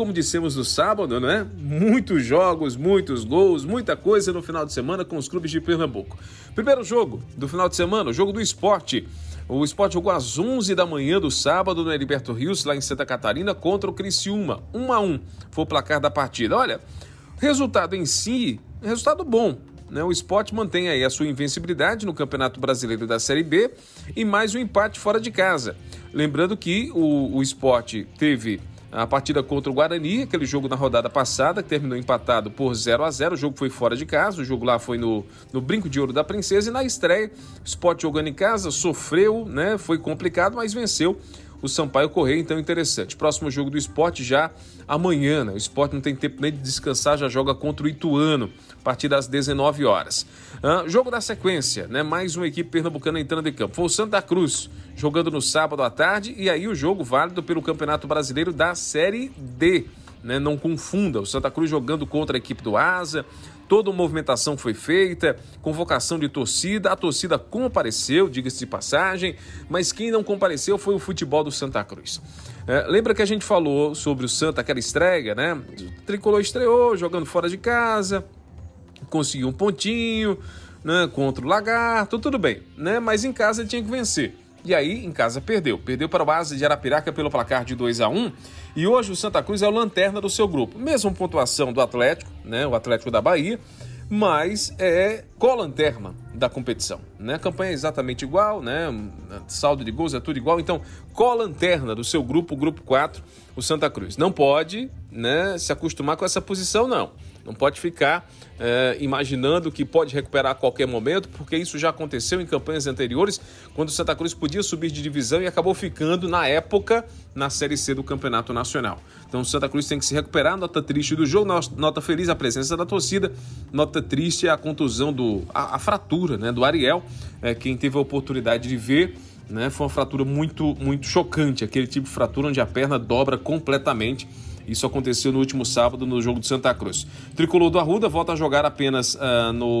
Como dissemos no sábado, né? Muitos jogos, muitos gols, muita coisa no final de semana com os clubes de Pernambuco. Primeiro jogo do final de semana, o jogo do esporte. O esporte jogou às 11 da manhã do sábado no Heriberto Rios, lá em Santa Catarina, contra o Criciúma. 1 a 1 foi o placar da partida. Olha, resultado em si, resultado bom. Né? O esporte mantém aí a sua invencibilidade no Campeonato Brasileiro da Série B e mais um empate fora de casa. Lembrando que o, o esporte teve a partida contra o Guarani, aquele jogo na rodada passada, que terminou empatado por 0 a 0 O jogo foi fora de casa, o jogo lá foi no, no Brinco de Ouro da Princesa. E na estreia, o Sport jogando em casa, sofreu, né? Foi complicado, mas venceu o Sampaio Correia, então interessante. Próximo jogo do esporte já amanhã, né? O esporte não tem tempo nem de descansar, já joga contra o Ituano, a partir das 19 horas. Ah, jogo da sequência, né? Mais uma equipe pernambucana entrando em campo. Foi o Santa Cruz jogando no sábado à tarde, e aí o jogo válido pelo Campeonato Brasileiro da Série D. Né? Não confunda, o Santa Cruz jogando contra a equipe do Asa, toda uma movimentação foi feita, convocação de torcida, a torcida compareceu, diga-se de passagem, mas quem não compareceu foi o futebol do Santa Cruz. É, lembra que a gente falou sobre o Santa, aquela estreia, né? O Tricolor estreou, jogando fora de casa, conseguiu um pontinho, né? Contra o Lagarto, tudo bem, né? Mas em casa tinha que vencer. E aí, em casa, perdeu. Perdeu para o Asa de Arapiraca pelo placar de 2 a 1 E hoje o Santa Cruz é o lanterna do seu grupo. Mesma pontuação do Atlético, né? O Atlético da Bahia, mas é co-lanterna da competição. Né? A campanha é exatamente igual, né? Saldo de gols é tudo igual. Então, co-lanterna do seu grupo, grupo 4, o Santa Cruz. Não pode né, se acostumar com essa posição, não. Não pode ficar é, imaginando que pode recuperar a qualquer momento, porque isso já aconteceu em campanhas anteriores, quando o Santa Cruz podia subir de divisão e acabou ficando, na época, na Série C do Campeonato Nacional. Então o Santa Cruz tem que se recuperar. Nota triste do jogo, nota feliz a presença da torcida, nota triste a contusão do. a, a fratura né, do Ariel, é, quem teve a oportunidade de ver. Né, foi uma fratura muito, muito chocante, aquele tipo de fratura onde a perna dobra completamente isso aconteceu no último sábado no jogo de Santa Cruz. Tricolor do Arruda volta a jogar apenas uh, no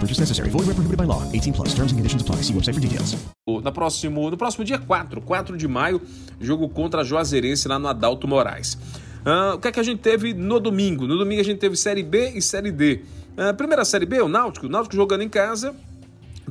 Purchase necessary. Void where prohibited by law. 18 plus. Terms and conditions apply. See website for details. No próximo, no próximo dia 4, 4 de maio, jogo contra a Juazeirense lá no Adalto Moraes. Uh, o que é que a gente teve no domingo? No domingo a gente teve Série B e Série D. Uh, primeira Série B, o Náutico. O Náutico jogando em casa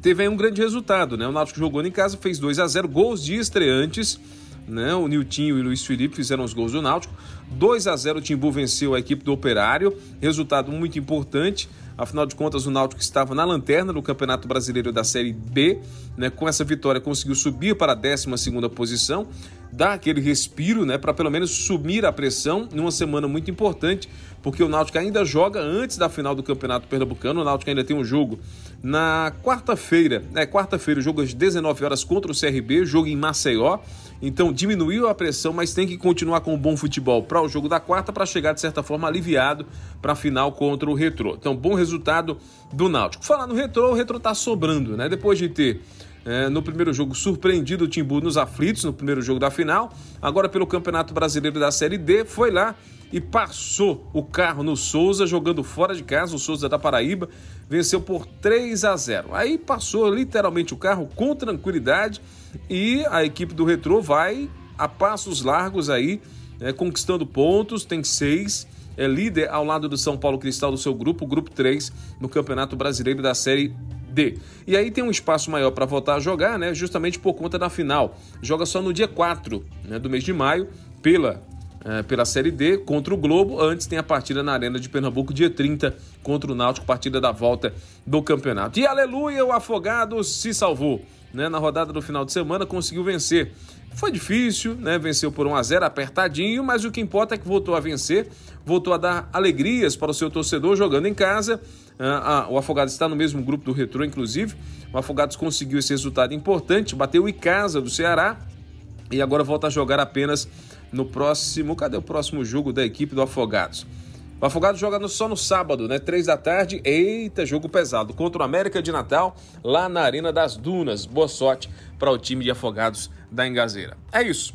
teve aí um grande resultado, né? O Náutico jogou em casa, fez 2 a 0 gols de estreantes. Né? O Niltinho e o Luiz Felipe fizeram os gols do Náutico. 2 a 0 o Timbu venceu a equipe do Operário. Resultado muito importante. Afinal de contas, o Náutico estava na lanterna do Campeonato Brasileiro da Série B. Né? Com essa vitória, conseguiu subir para a 12 posição, dar aquele respiro né? para pelo menos sumir a pressão numa semana muito importante, porque o Náutico ainda joga antes da final do Campeonato Pernambucano. O Náutico ainda tem um jogo na quarta-feira, é quarta-feira, o jogo às 19 horas contra o CRB, jogo em Maceió. Então diminuiu a pressão, mas tem que continuar com o bom futebol para o jogo da quarta para chegar de certa forma aliviado para a final contra o Retrô. Então bom resultado do Náutico. Falar no Retrô, o Retrô está sobrando, né? Depois de ter é, no primeiro jogo surpreendido o Timbu nos aflitos no primeiro jogo da final, agora pelo Campeonato Brasileiro da Série D, foi lá e passou o carro no Souza, jogando fora de casa, o Souza da Paraíba, venceu por 3 a 0. Aí passou literalmente o carro com tranquilidade e a equipe do Retrô vai a passos largos aí, é, conquistando pontos, tem seis, é líder ao lado do São Paulo Cristal do seu grupo, grupo 3, no Campeonato Brasileiro da Série D. E aí tem um espaço maior para voltar a jogar, né? Justamente por conta da final. Joga só no dia 4 né, do mês de maio, pela é, pela Série D contra o Globo. Antes tem a partida na Arena de Pernambuco, dia 30, contra o Náutico, partida da volta do campeonato. E aleluia, o Afogados se salvou. Né? Na rodada do final de semana conseguiu vencer. Foi difícil, né? Venceu por 1 a 0 apertadinho, mas o que importa é que voltou a vencer, voltou a dar alegrias para o seu torcedor jogando em casa. Ah, ah, o Afogados está no mesmo grupo do Retro, inclusive. O Afogados conseguiu esse resultado importante, bateu o Icasa do Ceará e agora volta a jogar apenas no próximo. Cadê o próximo jogo da equipe do Afogados? O Afogados joga só no sábado, né? Três da tarde. Eita, jogo pesado. Contra o América de Natal, lá na Arena das Dunas. Boa sorte para o time de Afogados da Engazeira. É isso.